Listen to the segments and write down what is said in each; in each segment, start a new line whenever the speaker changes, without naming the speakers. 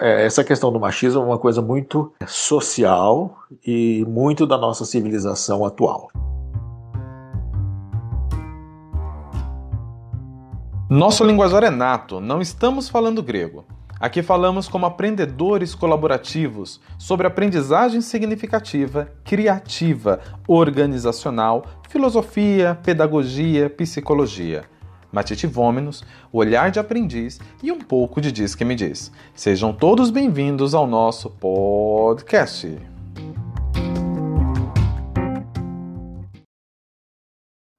É, essa questão do machismo é uma coisa muito social e muito da nossa civilização atual.
Nosso linguajar é nato, não estamos falando grego. Aqui falamos como aprendedores colaborativos sobre aprendizagem significativa, criativa, organizacional, filosofia, pedagogia, psicologia. Matite Vômenos, o olhar de aprendiz e um pouco de Diz que me diz. Sejam todos bem-vindos ao nosso podcast.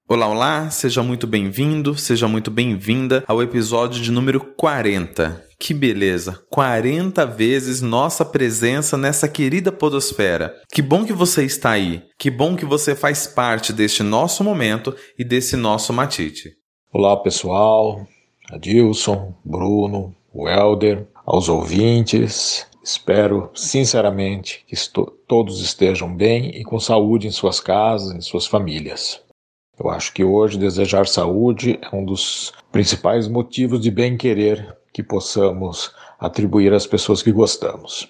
Olá, olá, seja muito bem-vindo, seja muito bem-vinda ao episódio de número 40. Que beleza! 40 vezes nossa presença nessa querida podosfera. Que bom que você está aí. Que bom que você faz parte deste nosso momento e desse nosso matite.
Olá, pessoal. Adilson, Bruno, Welder, aos ouvintes. Espero sinceramente que todos estejam bem e com saúde em suas casas, em suas famílias. Eu acho que hoje desejar saúde é um dos principais motivos de bem-querer que possamos atribuir às pessoas que gostamos.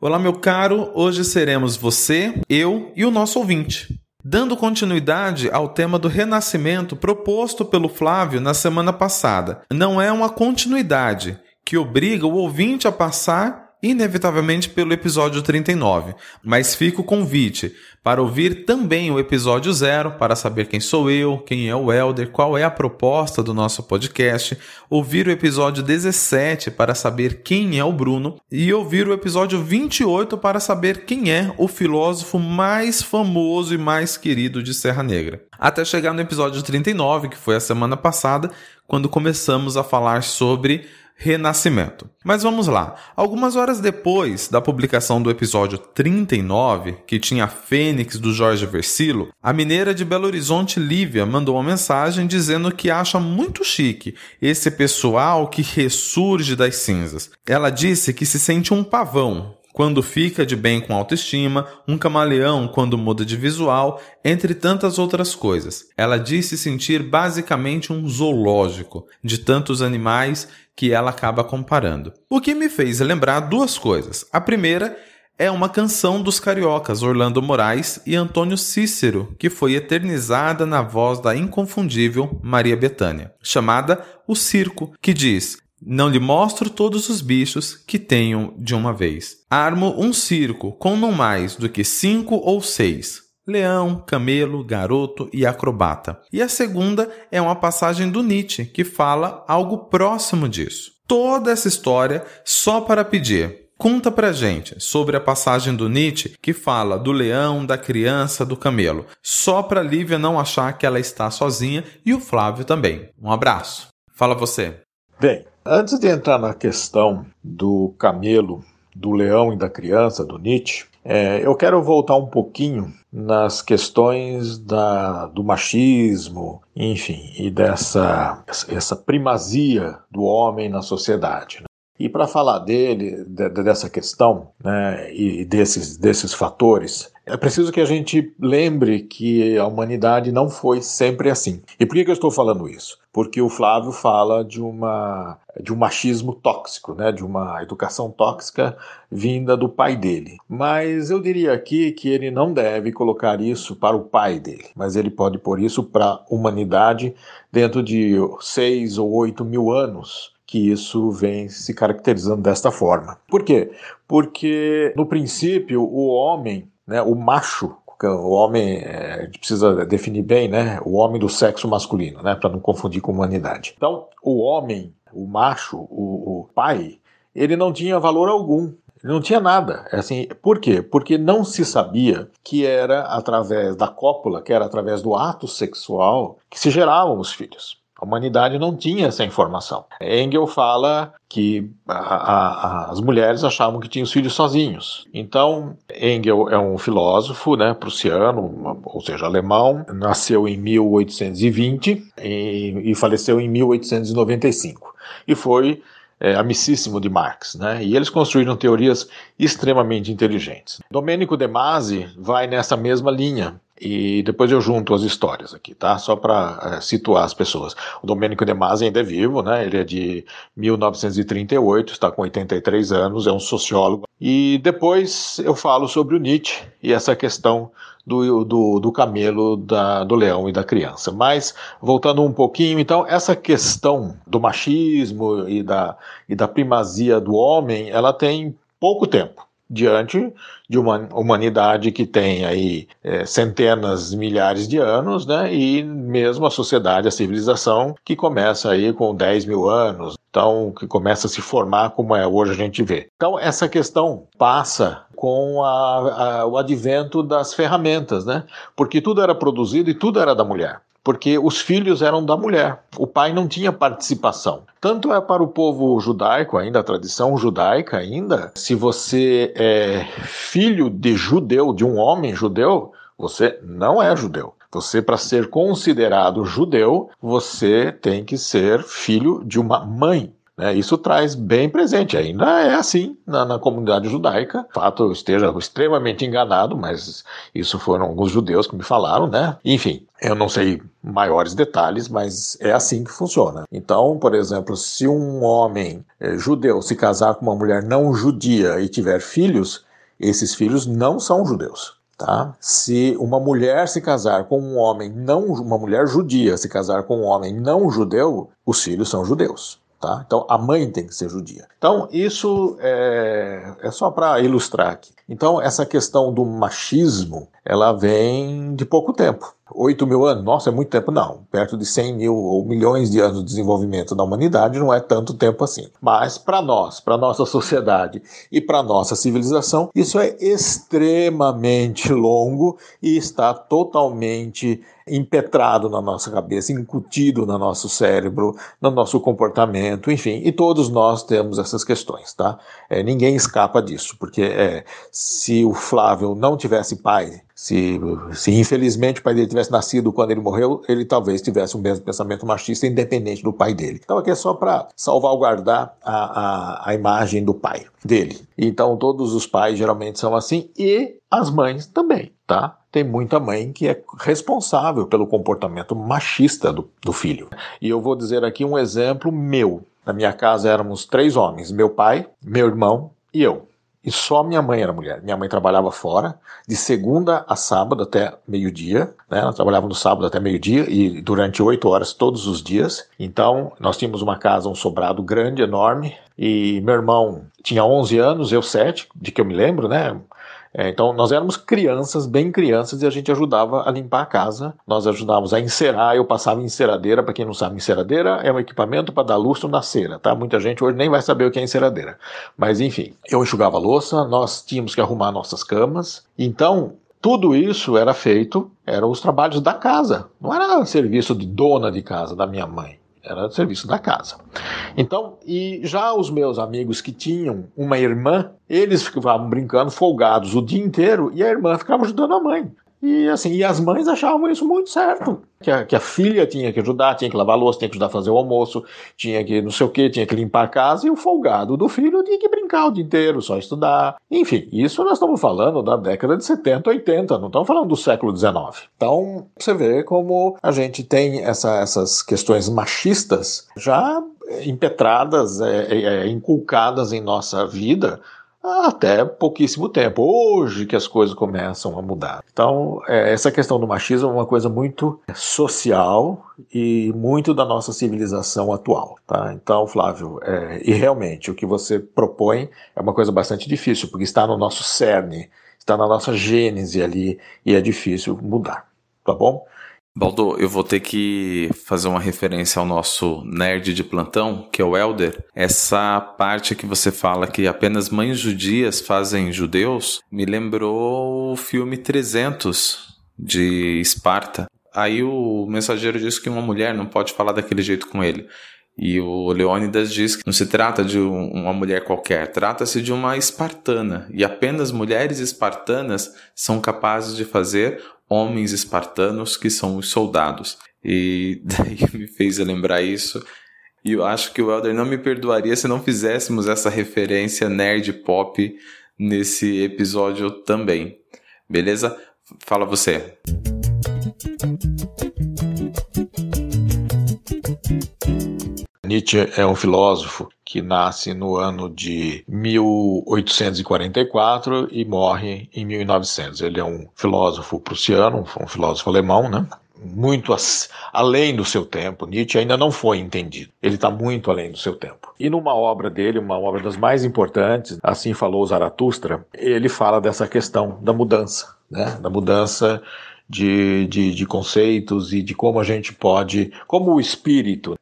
Olá, meu caro. Hoje seremos você, eu e o nosso ouvinte. Dando continuidade ao tema do renascimento proposto pelo Flávio na semana passada. Não é uma continuidade que obriga o ouvinte a passar inevitavelmente pelo episódio 39, mas fica o convite para ouvir também o episódio zero para saber quem sou eu, quem é o Elder, qual é a proposta do nosso podcast, ouvir o episódio 17 para saber quem é o Bruno e ouvir o episódio 28 para saber quem é o filósofo mais famoso e mais querido de Serra Negra. Até chegar no episódio 39, que foi a semana passada, quando começamos a falar sobre renascimento. Mas vamos lá. Algumas horas depois da publicação do episódio 39, que tinha a Fênix do Jorge Versilo, a mineira de Belo Horizonte, Lívia, mandou uma mensagem dizendo que acha muito chique esse pessoal que ressurge das cinzas. Ela disse que se sente um pavão quando fica de bem com autoestima, um camaleão quando muda de visual, entre tantas outras coisas. Ela disse sentir basicamente um zoológico de tantos animais que ela acaba comparando. O que me fez lembrar duas coisas. A primeira é uma canção dos cariocas Orlando Moraes e Antônio Cícero, que foi eternizada na voz da inconfundível Maria Bethânia, chamada O Circo, que diz: não lhe mostro todos os bichos que tenho de uma vez. Armo um circo com não mais do que cinco ou seis. Leão, camelo, garoto e acrobata. E a segunda é uma passagem do Nietzsche que fala algo próximo disso. Toda essa história só para pedir Conta pra gente sobre a passagem do Nietzsche que fala do leão, da criança, do camelo. Só pra Lívia não achar que ela está sozinha e o Flávio também. Um abraço. Fala você.
Bem, Antes de entrar na questão do camelo, do leão e da criança, do Nietzsche, é, eu quero voltar um pouquinho nas questões da, do machismo, enfim, e dessa essa primazia do homem na sociedade. E para falar dele, de, dessa questão né, e desses, desses fatores, é preciso que a gente lembre que a humanidade não foi sempre assim. E por que, que eu estou falando isso? Porque o Flávio fala de, uma, de um machismo tóxico, né? de uma educação tóxica vinda do pai dele. Mas eu diria aqui que ele não deve colocar isso para o pai dele, mas ele pode pôr isso para a humanidade dentro de seis ou oito mil anos que isso vem se caracterizando desta forma. Por quê? Porque, no princípio, o homem né, o macho, o homem, a gente precisa definir bem, né, o homem do sexo masculino, né, para não confundir com humanidade. Então, o homem, o macho, o, o pai, ele não tinha valor algum. Ele não tinha nada. É assim, por quê? Porque não se sabia que era através da cópula, que era através do ato sexual, que se geravam os filhos. A humanidade não tinha essa informação. Engel fala que a, a, as mulheres achavam que tinham os filhos sozinhos. Então, Engel é um filósofo né, prussiano, ou seja, alemão, nasceu em 1820 e, e faleceu em 1895. E foi é, amicíssimo de Marx, né? E eles construíram teorias extremamente inteligentes. Domênico De Masi vai nessa mesma linha E depois eu junto as histórias aqui, tá? Só para é, situar as pessoas. O Domênico De Masi ainda é vivo, né? Ele é de 1938, está com 83 anos, é um sociólogo. E depois eu falo sobre o Nietzsche e essa questão do, do, do camelo, da, do leão e da criança. Mas, voltando um pouquinho, então, essa questão do machismo e da, e da primazia do homem, ela tem pouco tempo diante de uma humanidade que tem aí é, centenas, milhares de anos, né? E mesmo a sociedade, a civilização, que começa aí com 10 mil anos, então que começa a se formar como é hoje a gente vê. Então essa questão passa com a, a, o advento das ferramentas, né? Porque tudo era produzido e tudo era da mulher porque os filhos eram da mulher. O pai não tinha participação. Tanto é para o povo judaico, ainda a tradição judaica ainda, se você é filho de judeu, de um homem judeu, você não é judeu. Você, para ser considerado judeu, você tem que ser filho de uma mãe isso traz bem presente, ainda é assim na, na, comunidade judaica. Fato eu esteja extremamente enganado, mas isso foram alguns judeus que me falaram, né? Enfim, eu não sei maiores detalhes, mas é assim que funciona. Então, por exemplo, se um homem é, judeu se casar com uma mulher não judia e tiver filhos, esses filhos não são judeus. Tá? Se uma mulher se casar com um homem não, uma mulher judia se casar com um homem não judeu, os filhos são judeus. Tá? Então a mãe tem que ser judia. Então isso é, é só para ilustrar aqui. Então essa questão do machismo ela vem de pouco tempo. 8 mil anos, nossa, é muito tempo. Não, perto de 100 mil ou milhões de anos de desenvolvimento da humanidade não é tanto tempo assim. Mas para nós, para nossa sociedade e para nossa civilização, isso é extremamente longo e está totalmente impetrado na nossa cabeça, incutido no nosso cérebro, no nosso comportamento, enfim, e todos nós temos essas questões, tá? É, ninguém escapa disso, porque é, se o Flávio não tivesse pai, se, se infelizmente o pai dele tivesse nascido quando ele morreu, ele talvez tivesse o mesmo pensamento machista, independente do pai dele. Então aqui é só para salvaguardar a, a, a imagem do pai dele. Então todos os pais geralmente são assim e as mães também, tá? tem muita mãe que é responsável pelo comportamento machista do, do filho. E eu vou dizer aqui um exemplo meu. Na minha casa éramos três homens: meu pai, meu irmão e eu. E só minha mãe era mulher. Minha mãe trabalhava fora, de segunda a sábado até meio-dia. Né? Ela trabalhava no sábado até meio-dia e durante oito horas todos os dias. Então, nós tínhamos uma casa, um sobrado grande, enorme. E meu irmão tinha 11 anos, eu 7, de que eu me lembro, né? É, então, nós éramos crianças, bem crianças, e a gente ajudava a limpar a casa. Nós ajudávamos a encerar, eu passava enceradeira. Para quem não sabe, enceradeira é um equipamento para dar lustro na cera, tá? Muita gente hoje nem vai saber o que é enceradeira. Mas, enfim, eu enxugava a louça, nós tínhamos que arrumar nossas camas. Então, tudo isso era feito, eram os trabalhos da casa, não era serviço de dona de casa da minha mãe era serviço da casa. Então, e já os meus amigos que tinham uma irmã, eles ficavam brincando folgados o dia inteiro e a irmã ficava ajudando a mãe. E assim, e as mães achavam isso muito certo. Que a, que a filha tinha que ajudar, tinha que lavar louça, tinha que ajudar a fazer o almoço, tinha que não sei o que, tinha que limpar a casa, e o folgado do filho tinha que brincar o dia inteiro, só estudar. Enfim, isso nós estamos falando da década de 70, 80, não estamos falando do século XIX. Então, você vê como a gente tem essa, essas questões machistas já impetradas, é, é, é inculcadas em nossa vida até pouquíssimo tempo. Hoje que as coisas começam a mudar. Então, é, essa questão do machismo é uma coisa muito social e muito da nossa civilização atual. Tá? Então, Flávio, é, e realmente o que você propõe é uma coisa bastante difícil, porque está no nosso cerne, está na nossa gênese ali e é difícil mudar. Tá bom?
Baldo, eu vou ter que fazer uma referência ao nosso nerd de plantão, que é o Elder. Essa parte que você fala que apenas mães judias fazem judeus, me lembrou o filme 300 de Esparta. Aí o mensageiro diz que uma mulher não pode falar daquele jeito com ele. E o Leônidas diz que não se trata de uma mulher qualquer, trata-se de uma espartana. E apenas mulheres espartanas são capazes de fazer homens espartanos que são os soldados. E daí me fez lembrar isso. E eu acho que o Elder não me perdoaria se não fizéssemos essa referência nerd pop nesse episódio também. Beleza? Fala você.
Nietzsche é um filósofo que nasce no ano de 1844 e morre em 1900. Ele é um filósofo prussiano, um filósofo alemão, né? muito além do seu tempo. Nietzsche ainda não foi entendido. Ele está muito além do seu tempo. E numa obra dele, uma obra das mais importantes, Assim Falou Zaratustra, ele fala dessa questão da mudança, né? da mudança de, de, de, conceitos e de como a gente pode, como o espírito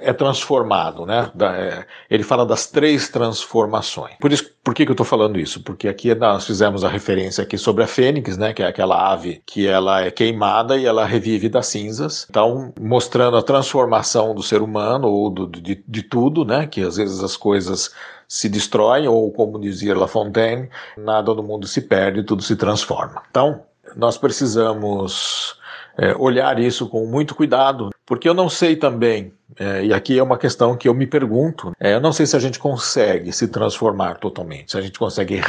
é transformado, né? É, ele fala das três transformações. Por isso, por que, que eu estou falando isso? Porque aqui nós fizemos a referência aqui sobre a fênix, né? Que é aquela ave que ela é queimada e ela revive das cinzas. Então, mostrando a transformação do ser humano ou do, de, de tudo, né? Que às vezes as coisas se destroem, ou como dizia La Fontaine, nada no mundo se perde, tudo se transforma. Então, nós precisamos é, olhar isso com muito cuidado, porque eu não sei também, é, e aqui é uma questão que eu me pergunto, é, eu não sei se a gente consegue se transformar totalmente, se a gente consegue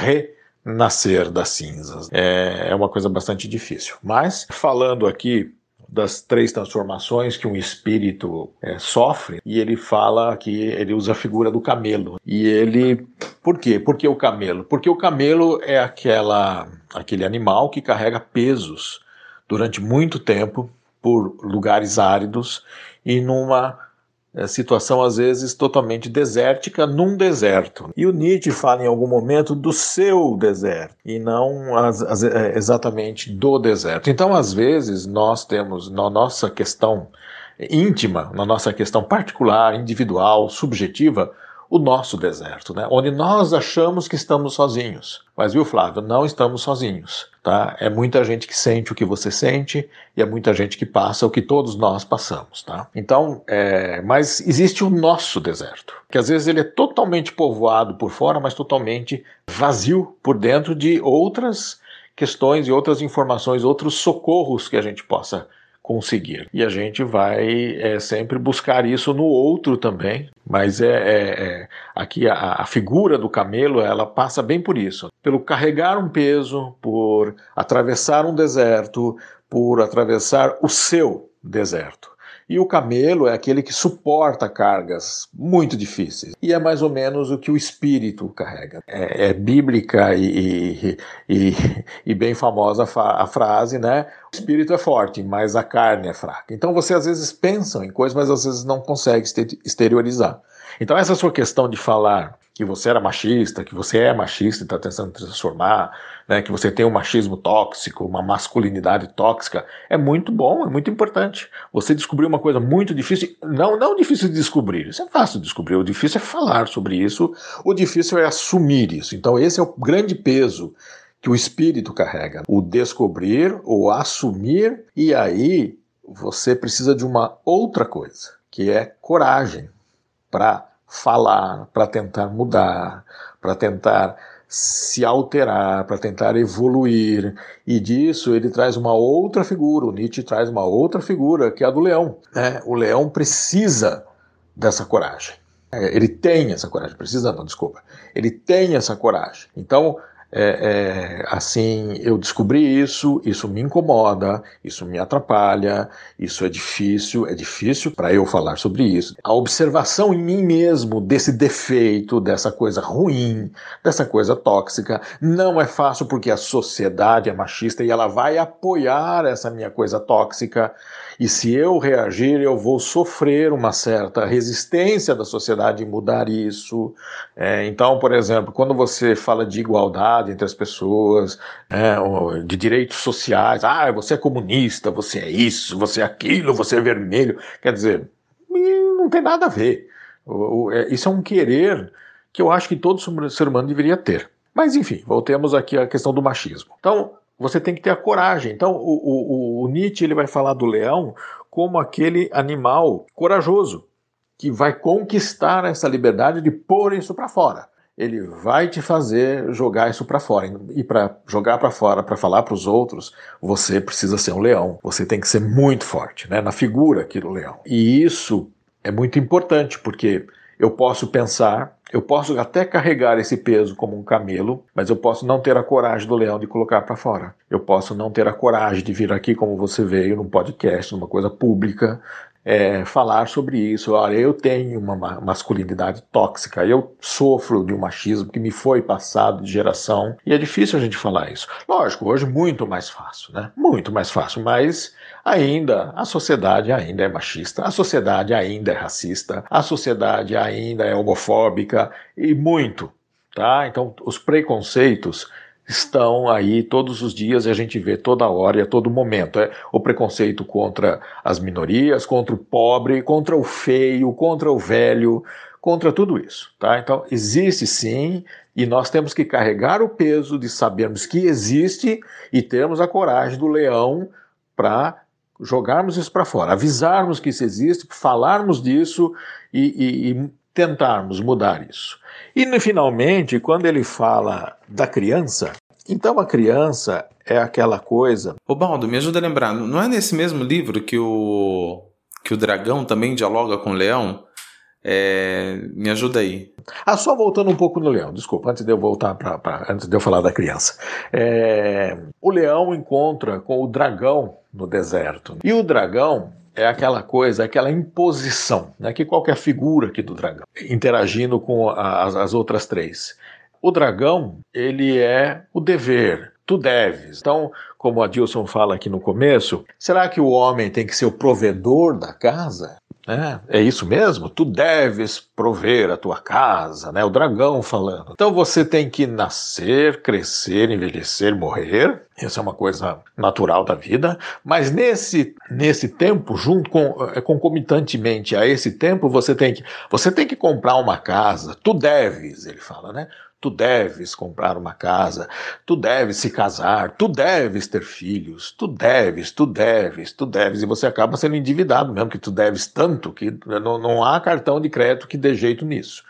renascer das cinzas. É, é uma coisa bastante difícil. Mas, falando aqui das três transformações que um espírito é, sofre, e ele fala que ele usa a figura do camelo. E ele. Por quê? Por que o camelo? Porque o camelo é aquela, aquele animal que carrega pesos durante muito tempo por lugares áridos e numa situação às vezes totalmente desértica num deserto. E o Nietzsche fala em algum momento do seu deserto e não as, as, é, exatamente do deserto. Então, às vezes, nós temos na nossa questão íntima, na nossa questão particular, individual, subjetiva, o nosso deserto, né? onde nós achamos que estamos sozinhos. Mas viu, Flávio, não estamos sozinhos. Tá? É muita gente que sente o que você sente e é muita gente que passa o que todos nós passamos. Tá? Então, é... mas existe o nosso deserto, que às vezes ele é totalmente povoado por fora, mas totalmente vazio por dentro de outras questões e outras informações, outros socorros que a gente possa conseguir. E a gente vai é, sempre buscar isso no outro também. Mas é, é, é aqui a, a, figura do camelo ela passa bem por isso, pelo carregar um peso, por atravessar um deserto, por atravessar o seu deserto. E o camelo é aquele que suporta cargas muito difíceis. E é mais ou menos o que o espírito carrega. É, é bíblica e, e, e, bem famosa a frase, né? O espírito é forte, mas a carne é fraca. Então você às vezes pensa em coisas, mas às vezes não consegue exteriorizar. Então essa sua questão de falar que você era machista, que você é machista e está tentando transformar, né, que você tem um machismo tóxico, uma masculinidade tóxica, é muito bom, é muito importante. Você descobriu uma coisa muito difícil, não, não difícil de descobrir, isso é fácil de descobrir, o difícil é falar sobre isso, o difícil é assumir isso. Então esse é o grande peso que o espírito carrega, o descobrir, o assumir, e aí você precisa de uma outra coisa, que é coragem para falar, para tentar mudar, para tentar se alterar, para tentar evoluir. E disso ele traz uma outra figura, o Nietzsche traz uma outra figura, que é a do leão. Né? O leão precisa dessa coragem. É, ele tem essa coragem, precisa não, desculpa. Ele tem essa coragem. Então, é, é, assim, eu descobri isso, isso me incomoda, isso me atrapalha, isso é difícil, é difícil para eu falar sobre isso. A observação em mim mesmo desse defeito, dessa coisa ruim, dessa coisa tóxica, não é fácil porque a sociedade é machista e ela vai apoiar essa minha coisa tóxica. E se eu reagir, eu vou sofrer uma certa resistência da sociedade em mudar isso. É, então, por exemplo, quando você fala de igualdade entre as pessoas, é, de direitos sociais, ah, você é comunista, você é isso, você é aquilo, você é vermelho, quer dizer, não tem nada a ver. É, isso é um querer que eu acho que todo ser humano deveria ter. Mas enfim, voltemos aqui à questão do machismo. Então, você tem que ter a coragem. Então, o, o, o Nietzsche ele vai falar do leão como aquele animal corajoso que vai conquistar essa liberdade de pôr isso para fora. Ele vai te fazer jogar isso para fora. E para jogar para fora, para falar para os outros, você precisa ser um leão. Você tem que ser muito forte, né? na figura aqui do leão. E isso é muito importante, porque eu posso pensar Eu posso até carregar esse peso como um camelo, mas eu posso não ter a coragem do leão de colocar para fora. Eu posso não ter a coragem de vir aqui como você veio, num podcast, numa coisa pública, é, falar sobre isso. Olha, eu tenho uma masculinidade tóxica, eu sofro de um machismo que me foi passado de geração e é difícil a gente falar isso. Lógico, hoje muito mais fácil, né? Muito mais fácil, mas ainda a sociedade ainda é machista, a sociedade ainda é racista, a sociedade ainda é homofóbica e muito, tá? Então os preconceitos estão aí todos os dias e a gente vê toda hora e a todo momento. É o preconceito contra as minorias, contra o pobre, contra o feio, contra o velho, contra tudo isso. Tá? Então, existe sim, e nós temos que carregar o peso de sabermos que existe e termos a coragem do leão para jogarmos isso para fora, avisarmos que isso existe, falarmos disso e, e, e tentarmos mudar isso. E finalmente, quando ele fala da criança, então a criança é aquela coisa.
Ô Baldo, me ajuda a lembrar, não é nesse mesmo livro que o que o dragão também dialoga com o leão? É, me ajuda aí.
Ah, só voltando um pouco no leão, desculpa, antes de eu voltar para antes de eu falar da criança. É, o leão encontra com o dragão no deserto. E o dragão é aquela coisa, aquela imposição, né, que qualquer figura aqui do dragão, interagindo com as, as outras três. O dragão, ele é o dever, tu deves. Então, como a Dilson fala aqui no começo, será que o homem tem que ser o provedor da casa? É, é isso mesmo? Tu deves prover a tua casa, né? O dragão falando. Então você tem que nascer, crescer, envelhecer, morrer. Isso é uma coisa natural da vida. Mas nesse, nesse tempo, junto com é, concomitantemente a esse tempo, você tem que você tem que comprar uma casa. Tu deves, ele fala, né? Tu deves comprar uma casa, tu deves se casar, tu deves ter filhos, tu deves, tu deves, tu deves, e você acaba sendo endividado mesmo, que tu deves tanto que não, não há cartão de crédito que dê jeito nisso.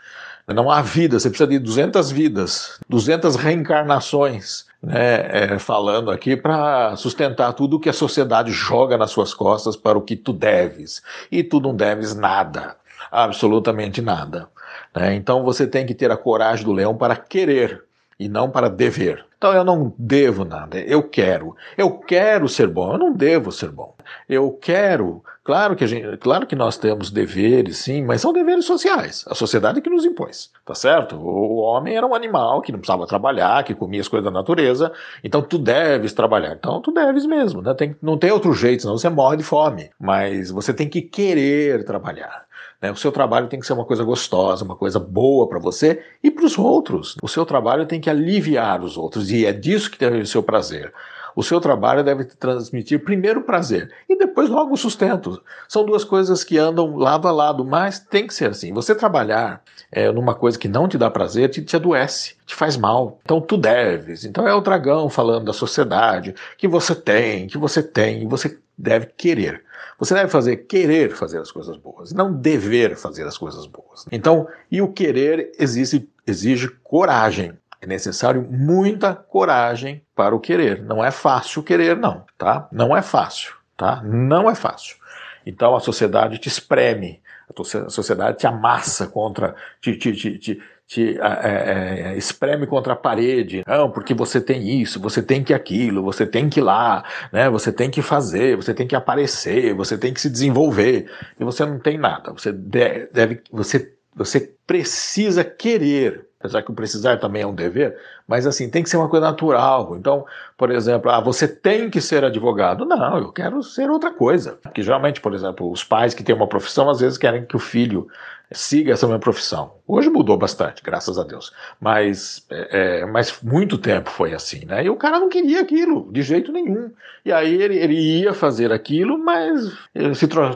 Não há vida, você precisa de 200 vidas, 200 reencarnações, né, é, falando aqui para sustentar tudo que a sociedade joga nas suas costas para o que tu deves. E tu não deves nada, absolutamente nada. Né? Então você tem que ter a coragem do leão para querer e não para dever. Então eu não devo nada, eu quero. Eu quero ser bom, eu não devo ser bom. Eu quero, claro que gente, claro que nós temos deveres, sim, mas são deveres sociais. A sociedade que nos impôs, tá certo? O homem era um animal que não precisava trabalhar, que comia as coisas da natureza. Então tu deves trabalhar. Então tu deves mesmo, né? Tem, não tem outro jeito, senão você morre de fome. Mas você tem que querer trabalhar. Né? O seu trabalho tem que ser uma coisa gostosa, uma coisa boa para você e para os outros. O seu trabalho tem que aliviar os outros e é disso que deve ser o prazer. O seu trabalho deve transmitir primeiro prazer e depois logo sustento. São duas coisas que andam lado a lado, mas tem que ser assim. Você trabalhar é, numa coisa que não te dá prazer te, te adoece, te faz mal. Então tu deves. Então é o dragão falando da sociedade que você tem, que você tem, e você deve querer. Você deve fazer querer fazer as coisas boas, não dever fazer as coisas boas. Então, e o querer exige, exige coragem. É necessário muita coragem para o querer. Não é fácil querer, não, tá? Não é fácil, tá? Não é fácil. Então a sociedade te espreme, a sociedade te amassa contra, te, te, te, te te é, é, espreme contra a parede, não, porque você tem isso, você tem que aquilo, você tem que ir lá, né? Você tem que fazer, você tem que aparecer, você tem que se desenvolver e você não tem nada. Você deve, você, você precisa querer apesar que o precisar também é um dever, mas assim, tem que ser uma coisa natural. Então, por exemplo, ah, você tem que ser advogado. Não, eu quero ser outra coisa. Porque geralmente, por exemplo, os pais que têm uma profissão às vezes querem que o filho siga essa minha profissão. Hoje mudou bastante, graças a Deus. Mas, é, é, mas muito tempo foi assim, né? E o cara não queria aquilo, de jeito nenhum. E aí ele, ele ia fazer aquilo, mas se, tra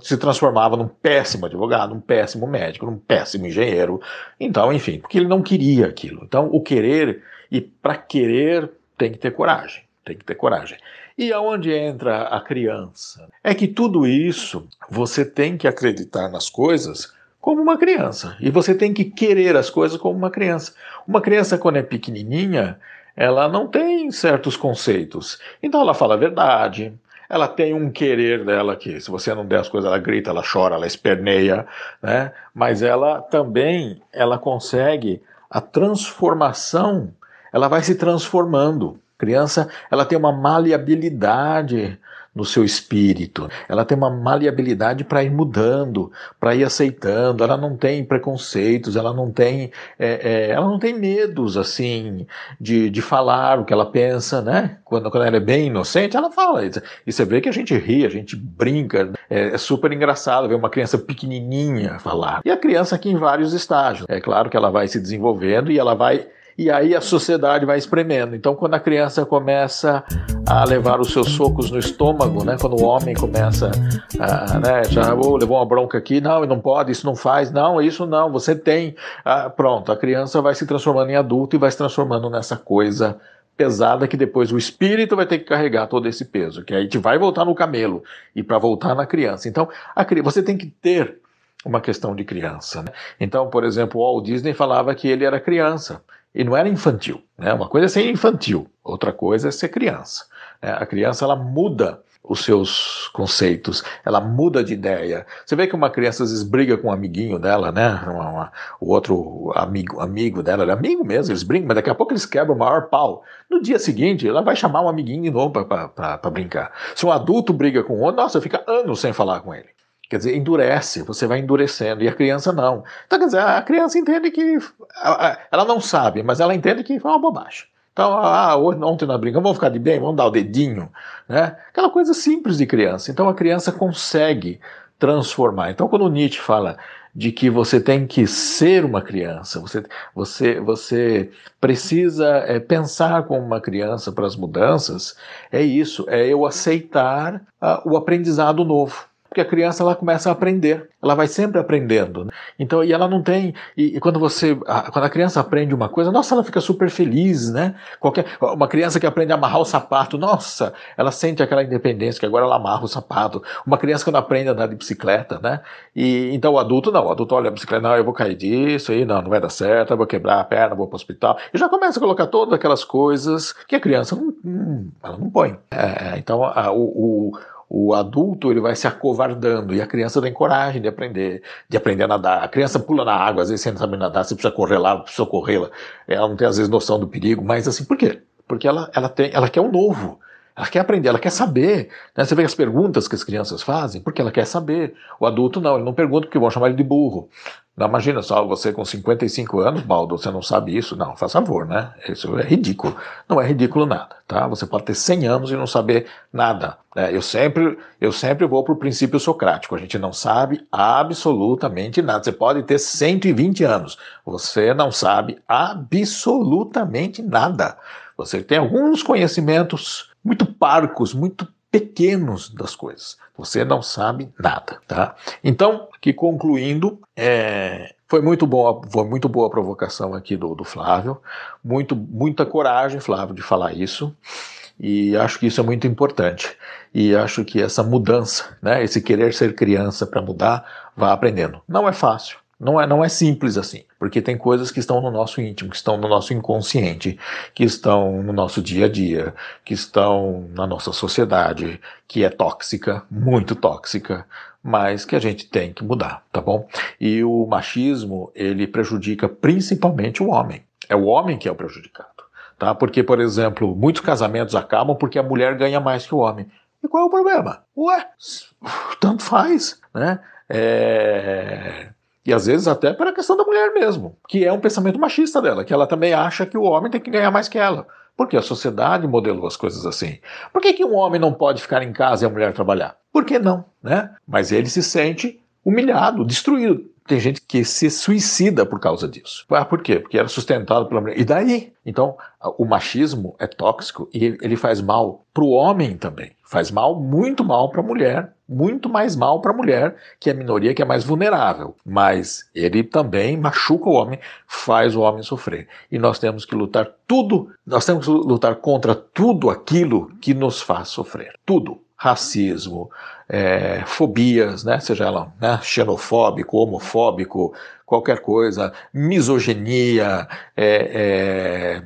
se transformava num péssimo advogado, num péssimo médico, num péssimo engenheiro. Então, enfim, porque ele não queria aquilo. Então, o querer, e para querer tem que ter coragem. Tem que ter coragem. E aonde entra a criança? É que tudo isso você tem que acreditar nas coisas como uma criança. E você tem que querer as coisas como uma criança. Uma criança, quando é pequenininha, ela não tem certos conceitos. Então ela fala a verdade, ela tem um querer dela que, se você não der as coisas, ela grita, ela chora, ela esperneia, né? Mas ela também, ela consegue a transformação, ela vai se transformando. criança, ela tem uma maleabilidade no seu espírito. Ela tem uma maleabilidade para ir mudando, para ir aceitando. Ela não tem preconceitos, ela não tem, é, é, ela não tem medos assim de, de falar o que ela pensa, né? Quando, quando ela é bem inocente, ela fala. E você vê que a gente ri, a gente brinca. É, é super engraçado ver uma criança pequenininha falar. E a criança aqui em vários estágios. É claro que ela vai se desenvolvendo e ela vai e aí a sociedade vai espremendo. Então, quando a criança começa a levar os seus socos no estômago, né? Quando o homem começa a, né? Já oh, levou uma bronca aqui, não, não pode, isso não faz, não, isso não, você tem. Ah, pronto, a criança vai se transformando em adulto e vai se transformando nessa coisa pesada que depois o espírito vai ter que carregar todo esse peso, que aí gente vai voltar no camelo e para voltar na criança. Então, a, você tem que ter uma questão de criança. Né? Então, por exemplo, o Walt Disney falava que ele era criança e não era infantil. Né? Uma coisa é ser infantil, outra coisa é ser criança. Né? A criança ela muda os seus conceitos, ela muda de ideia. Você vê que uma criança às vezes briga com um amiguinho dela, né? Uma, uma, o outro amigo, amigo dela, é amigo mesmo, eles brincam, mas daqui a pouco eles quebram o maior pau. No dia seguinte, ela vai chamar um amiguinho de novo para brincar. Se um adulto briga com outro, nossa, fica anos sem falar com ele. Quer dizer, endurece, você vai endurecendo, e a criança não. Então, quer dizer, a criança entende que. Ela não sabe, mas ela entende que foi uma bobagem. Então, ah, ontem nós brincamos, vamos ficar de bem, vamos dar o dedinho, né? Aquela coisa simples de criança. Então, a criança consegue transformar. Então, quando Nietzsche fala de que você tem que ser uma criança, você, você, você precisa é, pensar como uma criança para as mudanças, é isso, é eu aceitar uh, o aprendizado novo porque a criança ela começa a aprender, ela vai sempre aprendendo. Né? Então, e ela não tem. E, e, quando você, a, quando a criança aprende uma coisa, nossa, ela fica super feliz, né? Qualquer, uma criança que aprende a amarrar o sapato, nossa, ela sente aquela independência que agora ela amarra o sapato. Uma criança quando aprende a andar de bicicleta, né? E então o adulto não, o adulto olha a bicicleta, não, eu vou cair disso aí, não, não vai dar certo, eu vou quebrar a perna, vou para o hospital. E já começa a colocar todas aquelas coisas que a criança não, ela não põe. É, então a, o, o o adulto ele vai se acovardando e a criança tem coragem de aprender, de aprender a nadar. A criança pula na água, às vezes você não sabe nadar, você precisa correr lá, precisa socorrê-la. Ela não tem às vezes noção do perigo, mas assim, por quê? Porque ela, ela, tem, ela quer um novo. Ela quer aprender, ela quer saber. Né? Você vê as perguntas que as crianças fazem, porque ela quer saber. O adulto não, ele não pergunta porque vão chamar ele de burro. Não, imagina só, você com 55 anos, Baldo, você não sabe isso? Não, faz favor, né? Isso é ridículo. Não é ridículo nada, tá? Você pode ter 100 anos e não saber nada. Né? Eu, sempre, eu sempre vou para o princípio socrático. A gente não sabe absolutamente nada. Você pode ter 120 anos. Você não sabe absolutamente nada. Você tem alguns conhecimentos muito parcos, muito pequenos das coisas. Você não sabe nada, tá? Então, que concluindo, é, foi muito boa, foi muito boa a provocação aqui do, do Flávio, muito, muita coragem, Flávio, de falar isso. E acho que isso é muito importante. E acho que essa mudança, né, esse querer ser criança para mudar, vá aprendendo. Não é fácil, não é, não é simples assim, porque tem coisas que estão no nosso íntimo, que estão no nosso inconsciente, que estão no nosso dia a dia, que estão na nossa sociedade, que é tóxica, muito tóxica, mas que a gente tem que mudar, tá bom? E o machismo, ele prejudica principalmente o homem. É o homem que é o prejudicado, tá? Porque, por exemplo, muitos casamentos acabam porque a mulher ganha mais que o homem. E qual é o problema? Ué, tanto faz, né? É e às vezes até pela questão da mulher mesmo, que é um pensamento machista dela, que ela também acha que o homem tem que ganhar mais que ela. Porque a sociedade modelou as coisas assim. Por que, que um homem não pode ficar em casa e a mulher trabalhar? Por que não? Né? Mas ele se sente humilhado, destruído. Tem gente que se suicida por causa disso. Ah, por quê? Porque era sustentado pela mulher. E daí? Então, o machismo é tóxico e ele faz mal para o homem também. Faz mal, muito mal para a mulher, muito mais mal para a mulher, que é a minoria, que é mais vulnerável. Mas ele também machuca o homem, faz o homem sofrer. E nós temos que lutar tudo, nós temos que lutar contra tudo aquilo que nos faz sofrer. Tudo racismo, é, fobias, né, seja ela né, xenofóbico, homofóbico, qualquer coisa, misoginia, é, é,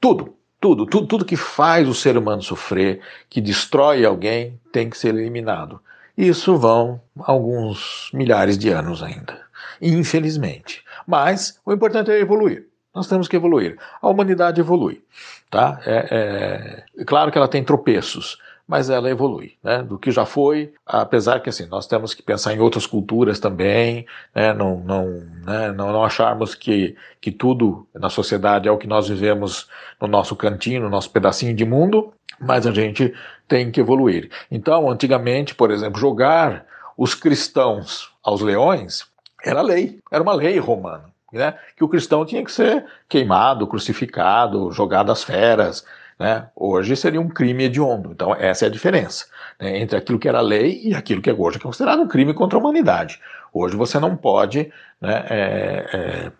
tudo. Tudo, tudo, tudo que faz o ser humano sofrer, que destrói alguém, tem que ser eliminado. Isso vão alguns milhares de anos ainda, infelizmente. Mas o importante é evoluir. Nós temos que evoluir. A humanidade evolui, tá? É, é, é claro que ela tem tropeços, mas ela evolui, né? Do que já foi, apesar que assim nós temos que pensar em outras culturas também, né? Não, não, né? não, não acharmos que, que tudo na sociedade é o que nós vivemos no nosso cantinho, no nosso pedacinho de mundo, mas a gente tem que evoluir. Então, antigamente, por exemplo, jogar os cristãos aos leões era lei, era uma lei romana né? que o cristão tinha que ser queimado, crucificado, jogado às feras. Né? Hoje seria um crime hediondo. Então, essa é a diferença né? entre aquilo que era lei e aquilo que é hoje é considerado um crime contra a humanidade. Hoje você não pode, né, é, é,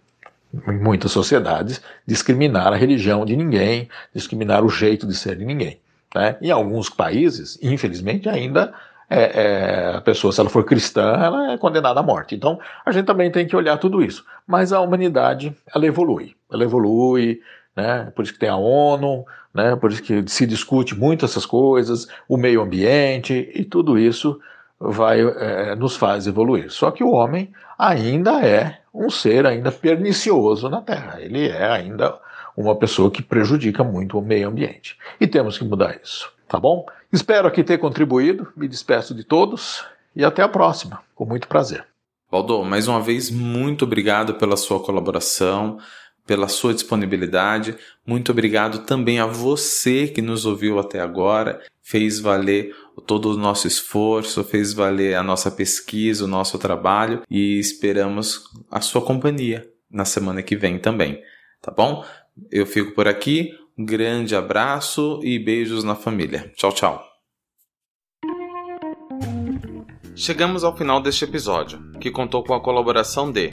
em muitas sociedades, discriminar a religião de ninguém, discriminar o jeito de ser de ninguém. Né? Em alguns países, infelizmente, ainda é, é, a pessoa, se ela for cristã, ela é condenada à morte. Então, a gente também tem que olhar tudo isso. Mas a humanidade, ela evolui. Ela evolui, né? Por isso que tem a ONU, né? Por isso que se discute muito essas coisas, o meio ambiente e tudo isso vai é, nos faz evoluir. Só que o homem ainda é um ser ainda pernicioso na Terra. Ele é ainda uma pessoa que prejudica muito o meio ambiente. E temos que mudar isso, tá bom? Espero aqui ter contribuído, me despeço de todos e até a próxima, com muito prazer.
Valdo, mais uma vez, muito obrigado pela sua colaboração, pela sua disponibilidade. Muito obrigado também a você que nos ouviu até agora, fez valer todo o nosso esforço, fez valer a nossa pesquisa, o nosso trabalho e esperamos a sua companhia na semana que vem também, tá bom? Eu fico por aqui. Um grande abraço e beijos na família. Tchau, tchau. Chegamos ao final deste episódio, que contou com a colaboração de